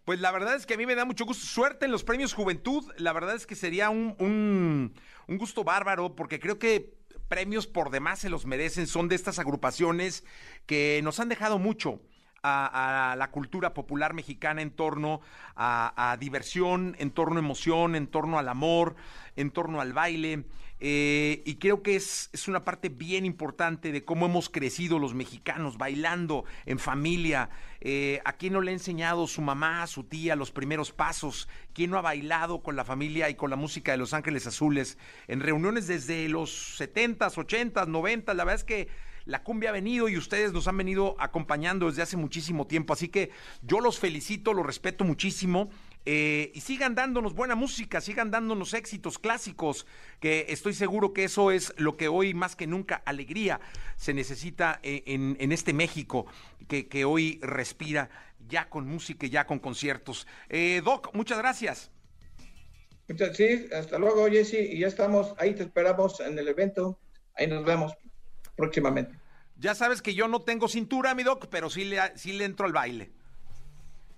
Pues la verdad es que a mí me da mucho gusto. Suerte en los premios Juventud. La verdad es que sería un, un, un gusto bárbaro porque creo que premios por demás se los merecen. Son de estas agrupaciones que nos han dejado mucho a, la cultura popular mexicana en torno a, diversión, en torno a emoción, en torno al amor, en torno al baile. Eh, y creo que es, es, una parte bien importante de cómo hemos crecido los mexicanos, bailando en familia. Eh, ¿A quién no le ha enseñado su mamá, su tía, los primeros pasos? ¿Quién no ha bailado con la familia y con la música de Los Ángeles Azules? En reuniones desde los 70s, 80s, 90 la verdad es que la cumbia ha venido y ustedes nos han venido acompañando desde hace muchísimo tiempo. Así que yo los felicito, los respeto muchísimo. Eh, y sigan dándonos buena música, sigan dándonos éxitos clásicos, que estoy seguro que eso es lo que hoy más que nunca, alegría, se necesita eh, en, este México que, hoy respira ya con música y ya con conciertos. Eh, Doc, muchas gracias. Sí, hasta luego, Jesse, y ya estamos, ahí te esperamos en el evento, ahí nos vemos próximamente. Ya sabes que yo no tengo cintura, mi doc, pero sí le, sí le entro al baile.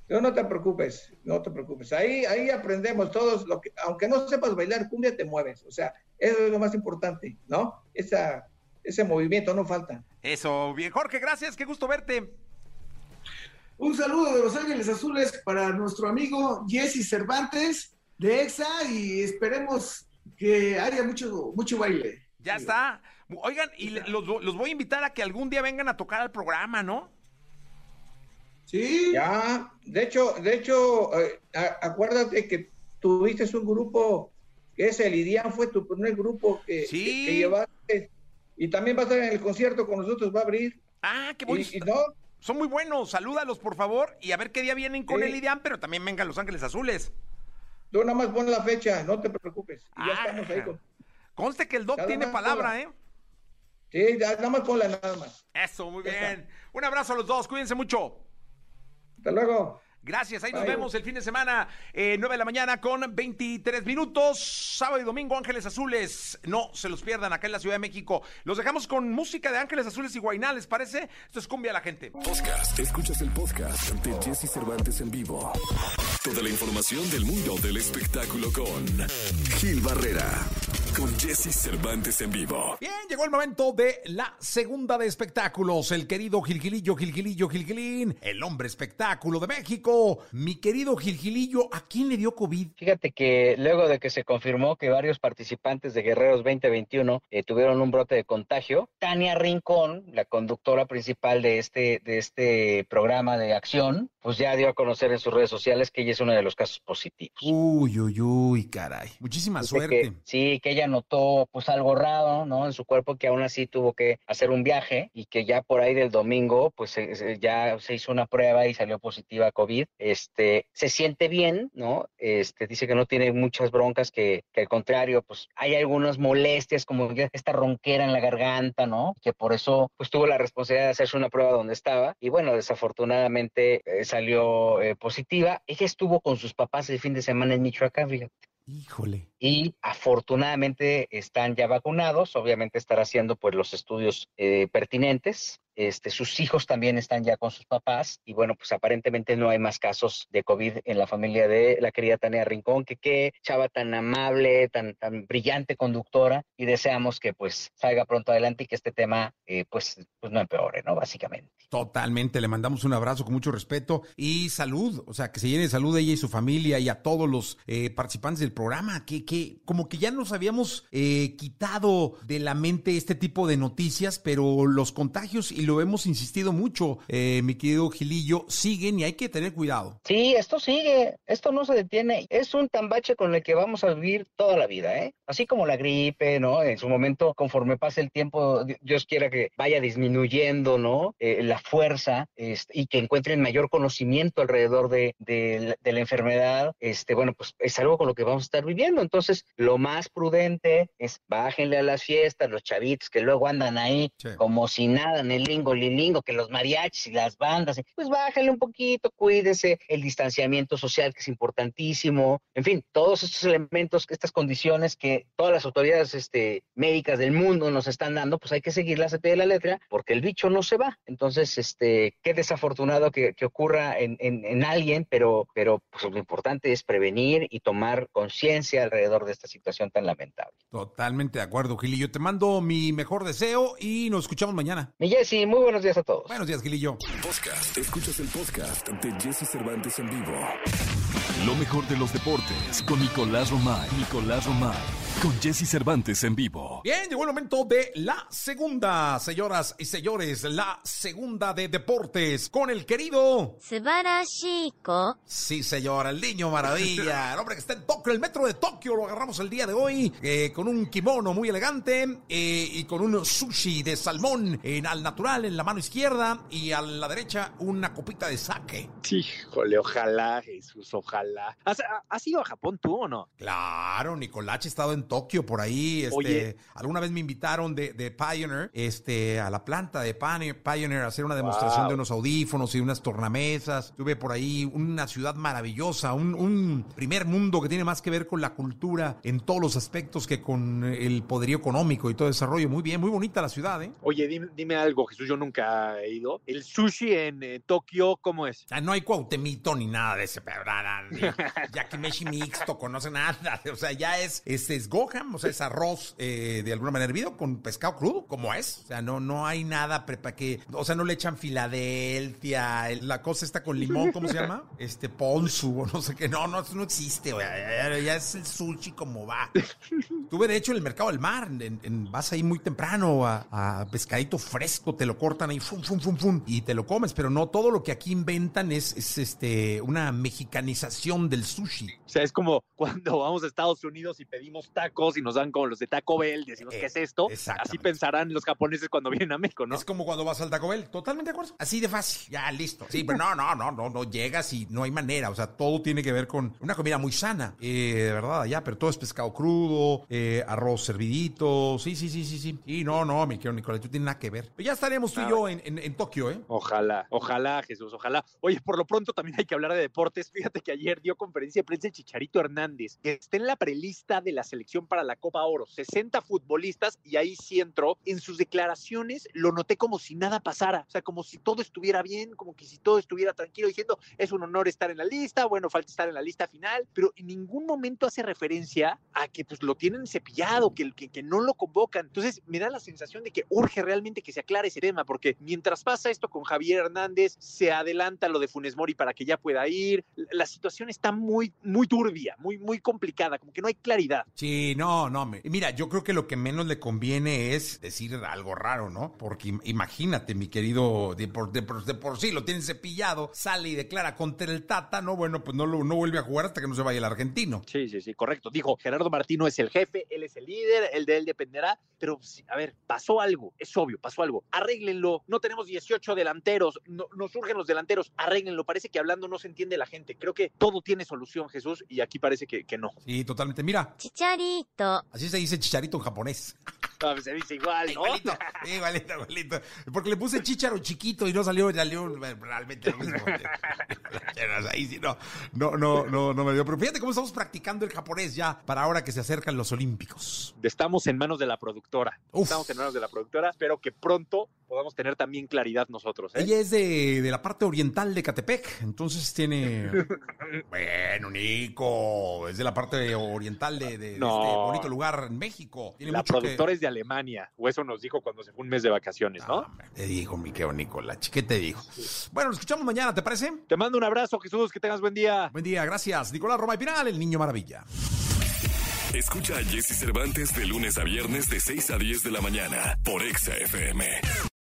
No, no te preocupes, no te preocupes. Ahí, ahí aprendemos todos, lo que, aunque no sepas bailar cumbia, te mueves. O sea, eso es lo más importante, ¿no? Esa, ese movimiento no falta. Eso, bien. Jorge, gracias, qué gusto verte. Un saludo de Los Ángeles Azules para nuestro amigo Jesse Cervantes de EXA y esperemos que haya mucho, mucho baile. Ya está. Oigan, y los, voy a invitar a que algún día vengan a tocar al programa, ¿no? Sí. Ya, de hecho, de hecho, eh, acuérdate que tuviste un grupo que es el IDIAN, fue tu primer grupo que, llevaste. Y también va a estar en el concierto con nosotros, va a abrir. Ah, qué bonito. Son muy buenos, salúdalos por favor y a ver qué día vienen con el IDIAN, pero también vengan Los Ángeles Azules. Tú nada más pon la fecha, no te preocupes. Y ya ah, estamos ahí Conste que el Doc tiene palabra, ¿eh? Sí, nada más la nada más. Eso, muy bien. Un abrazo a los dos, cuídense mucho. Hasta luego. Gracias, ahí nos vemos el fin de semana, eh, 9 de la mañana con 23 minutos, sábado y domingo Ángeles Azules, no se los pierdan acá en la Ciudad de México. Los dejamos con música de Ángeles Azules y Guainales, parece? Esto es cumbia a la gente. Podcast, escuchas el podcast de Jesse Cervantes en vivo. Toda la información del mundo del espectáculo con Gil Barrera con Jesse Cervantes en vivo. Bien, llegó el momento de la segunda de espectáculos. El querido Gilgilillo, Gilgilillo, Gilgilín, el hombre espectáculo de México. Mi querido Gilgilillo, ¿a quién le dio COVID? Fíjate que luego de que se confirmó que varios participantes de Guerreros 2021 eh, tuvieron un brote de contagio, Tania Rincón, la conductora principal de este, de este programa de acción, pues ya dio a conocer en sus redes sociales que ella es uno de los casos positivos. Uy, uy, uy, caray. Muchísima Dice suerte. que- sí, que ella notó pues algo raro, ¿no? En su cuerpo que aún así tuvo que hacer un viaje y que ya por ahí del domingo pues se- se- ya se hizo una prueba y salió positiva a COVID. Este, se siente bien, ¿no? Este, dice que no tiene muchas broncas, que, que al contrario, pues hay algunas molestias como esta ronquera en la garganta, ¿no? Que por eso pues tuvo la responsabilidad de hacerse una prueba donde estaba y bueno, desafortunadamente eh, salió eh, positiva. Ella estuvo con sus papás el fin de semana en Michoacán, fíjate Híjole. y afortunadamente están ya vacunados, obviamente estará haciendo pues los estudios eh, pertinentes. Este, sus hijos también están ya con sus papás y bueno, pues aparentemente no hay más casos de COVID en la familia de la querida Tania Rincón, que qué chava tan amable, tan, tan brillante conductora y deseamos que pues salga pronto adelante y que este tema eh, pues, pues no empeore, ¿no? Básicamente. Totalmente, le mandamos un abrazo con mucho respeto y salud, o sea, que se llene de salud a ella y su familia y a todos los eh, participantes del programa, que, que como que ya nos habíamos eh, quitado de la mente este tipo de noticias, pero los contagios, y lo hemos insistido mucho, eh, mi querido Gilillo, siguen y hay que tener cuidado. Sí, esto sigue, esto no se detiene. Es un tambache con el que vamos a vivir toda la vida, ¿eh? Así como la gripe, ¿no? En su momento, conforme pase el tiempo, Di- Dios quiera que vaya disminuyendo, ¿no? Eh, la fuerza este, y que encuentren mayor conocimiento alrededor de, de la- de la enfermedad, este, bueno, pues es algo con lo que vamos a estar viviendo. Entonces, lo más prudente es bájenle a las fiestas, los chavitos que luego andan ahí Sí. como si nada en el lingo, lilingo, que los mariachis y las bandas, pues bájale un poquito, cuídese, el distanciamiento social que es importantísimo, en fin, todos estos elementos, estas condiciones que todas las autoridades este, médicas del mundo nos están dando, pues hay que seguirlas a pie de la letra, porque el bicho no se va. Entonces, este, qué desafortunado que, que ocurra en, en- en alguien, pero, pero pues lo importante es prevenir y tomar conciencia alrededor de esta situación tan lamentable. Totalmente de acuerdo, Gilillo. Te mando mi mejor deseo y nos escuchamos mañana. Mi Jessy, muy buenos días a todos. Buenos días, Gilillo. Podcast. Escuchas el podcast de Jesse Cervantes en vivo. Lo mejor de los deportes con Nicolás Romay. Nicolás Romay con Jesse Cervantes en vivo. Bien, llegó el momento de la segunda, señoras y señores, la segunda de deportes con el querido Chico. Sí, señora, el niño maravilla, el hombre que está en Tokio, el metro de Tokio, lo agarramos el día de hoy eh, con un kimono muy elegante eh, y con un sushi de salmón en, al natural en la mano izquierda y a la derecha una copita de sake. Híjole, ojalá, Jesús, ojalá. ¿Has, ido a Japón tú o no? Claro, Nicolache ha estado en Tokio por ahí. Este, Oye. Alguna vez me invitaron de, de Pioneer este, a la planta de Pioneer, a hacer una demostración Wow. de unos audífonos y unas tornamesas. Tuve por ahí una ciudad maravillosa, un, un primer mundo que tiene más que ver con la cultura en todos los aspectos que con el poderío económico y todo desarrollo. Muy bien, muy bonita la ciudad, ¿eh? Oye, dime, dime algo, Jesús, yo nunca he ido. ¿El sushi en eh, Tokio cómo es? Ah, no hay cuautemito ni nada de ese, pero nada, ni (laughs) yakimeshi mixto, conoce nada. (laughs) O sea, ya es, es, es o sea, es arroz eh, de alguna manera hervido con pescado crudo, como es. O sea, no, no hay nada prepa que, o sea, no le echan Filadelfia, el- la cosa está con limón, ¿cómo se llama? (laughs) Este ponzu, o no sé qué. No, no, eso no existe, güey. Ya, ya es el sushi como va. Tuve, de hecho, en el mercado del mar, en, en- vas ahí muy temprano a, a pescadito fresco, te lo cortan ahí, fum, fum, fum, fum, y te lo comes, pero no todo lo que aquí inventan es, es, este, una mexicanización del sushi. O sea, es como cuando vamos a Estados Unidos y pedimos tacos y nos dan como los de Taco Bell, decimos, Eh, ¿qué es esto? exactamente. Así pensarán los japoneses cuando vienen a México, ¿no? Es como cuando vas al Taco Bell, totalmente de acuerdo. Así de fácil, ya listo. Sí, pero no, no, no, no, no llegas y no hay manera. O sea, todo tiene que ver con una comida muy sana, eh, de verdad, allá, pero todo es pescado crudo, eh, arroz servidito. Sí, sí, sí, sí, sí. Y no, no, mi querido Nicolás, tú tienes nada que ver. Pero ya estaremos tú y Nada. yo en, en- en Tokio, ¿eh? Ojalá, ojalá, Jesús, ojalá. Oye, por lo pronto también hay que hablar de deportes. Fíjate que ayer dio conferencia de prensa el Chicharito Hernández, que está en la prelista de la selección selección para la Copa Oro, 60 futbolistas y ahí sí entró. En sus declaraciones lo noté como si nada pasara, o sea, como si todo estuviera bien, como que si todo estuviera tranquilo, diciendo es un honor estar en la lista, bueno, falta estar en la lista final, pero en ningún momento hace referencia a que pues lo tienen cepillado, que, que, que no lo convocan. Entonces me da la sensación de que urge realmente que se aclare ese tema, porque mientras pasa esto con Javier Hernández, se adelanta lo de Funes Mori para que ya pueda ir. La situación está muy, muy turbia, muy, muy complicada, como que no hay claridad. Sí, no, no. Me, mira, yo creo que lo que menos le conviene es decir algo raro, ¿no? Porque imagínate, mi querido, de por, de por, de por sí lo tienen cepillado, sale y declara contra el Tata, ¿no? Bueno, pues no, lo, no vuelve a jugar hasta que no se vaya el argentino. Sí, sí, sí, correcto. Dijo, Gerardo Martino es el jefe, él es el líder, el de él dependerá, pero a ver, pasó algo, es obvio, pasó algo. Arréglenlo, no tenemos 18 delanteros, no, nos surgen los delanteros, arréglenlo. Parece que hablando no se entiende la gente. Creo que todo tiene solución, Jesús, y aquí parece que, que no. Sí, totalmente. Mira. Bonito. Así se dice chicharito en japonés. No, se dice igual, ¿no? Igualito, igualito, igualito. Porque le puse chicharo chiquito y no salió, salió realmente lo mismo. (laughs) Ahí sí, no, no, no, no, no me dio. Pero fíjate cómo estamos practicando el japonés ya para ahora que se acercan los olímpicos. Estamos en manos de la productora. Uf. Estamos en manos de la productora. Espero que pronto podamos tener también claridad nosotros. ¿eh? Ella es de, de la parte oriental de Catepec, entonces tiene... (laughs) bueno, Nico, es de la parte oriental de, de- este bonito lugar en México. Tiene La mucho que- productora es de Alemania, o eso nos dijo cuando se fue un mes de vacaciones, ¿no? Te digo, mi querido Nicolás, ¿qué te digo? Bueno, nos escuchamos mañana, ¿te parece? Te mando un abrazo, Jesús, que tengas buen día. Buen día, gracias. Nicolás Roma y Pinal, el niño maravilla. Escucha a Jesse Cervantes de lunes a viernes de 6 a 10 de la mañana por Exa FM.